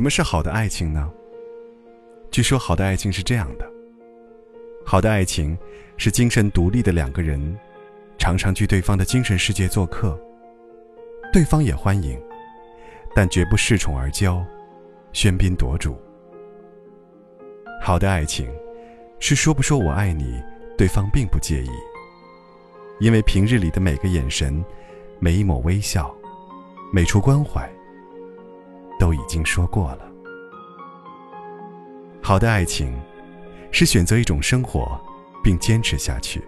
什么是好的爱情呢？据说，好的爱情是这样的：好的爱情是精神独立的两个人，常常去对方的精神世界做客，对方也欢迎，但绝不恃宠而骄，喧宾夺主。好的爱情是说不说我爱你，对方并不介意，因为平日里的每个眼神、每一抹微笑、每处关怀。都已经说过了。好的爱情，是选择一种生活，并坚持下去。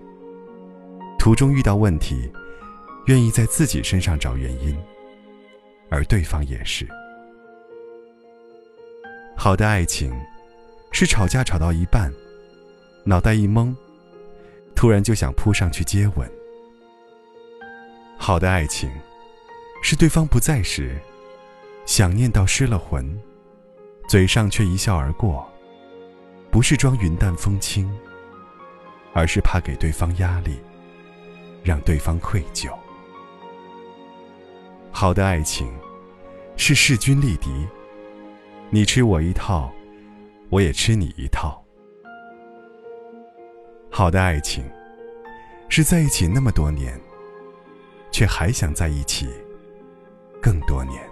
途中遇到问题，愿意在自己身上找原因，而对方也是。好的爱情，是吵架吵到一半，脑袋一懵，突然就想扑上去接吻。好的爱情，是对方不在时。想念到失了魂，嘴上却一笑而过，不是装云淡风轻，而是怕给对方压力，让对方愧疚。好的爱情，是势均力敌，你吃我一套，我也吃你一套。好的爱情，是在一起那么多年，却还想在一起更多年。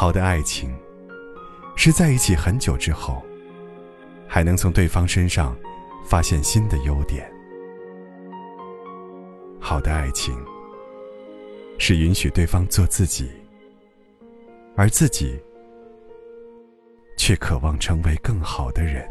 好的爱情，是在一起很久之后，还能从对方身上发现新的优点。好的爱情，是允许对方做自己，而自己却渴望成为更好的人。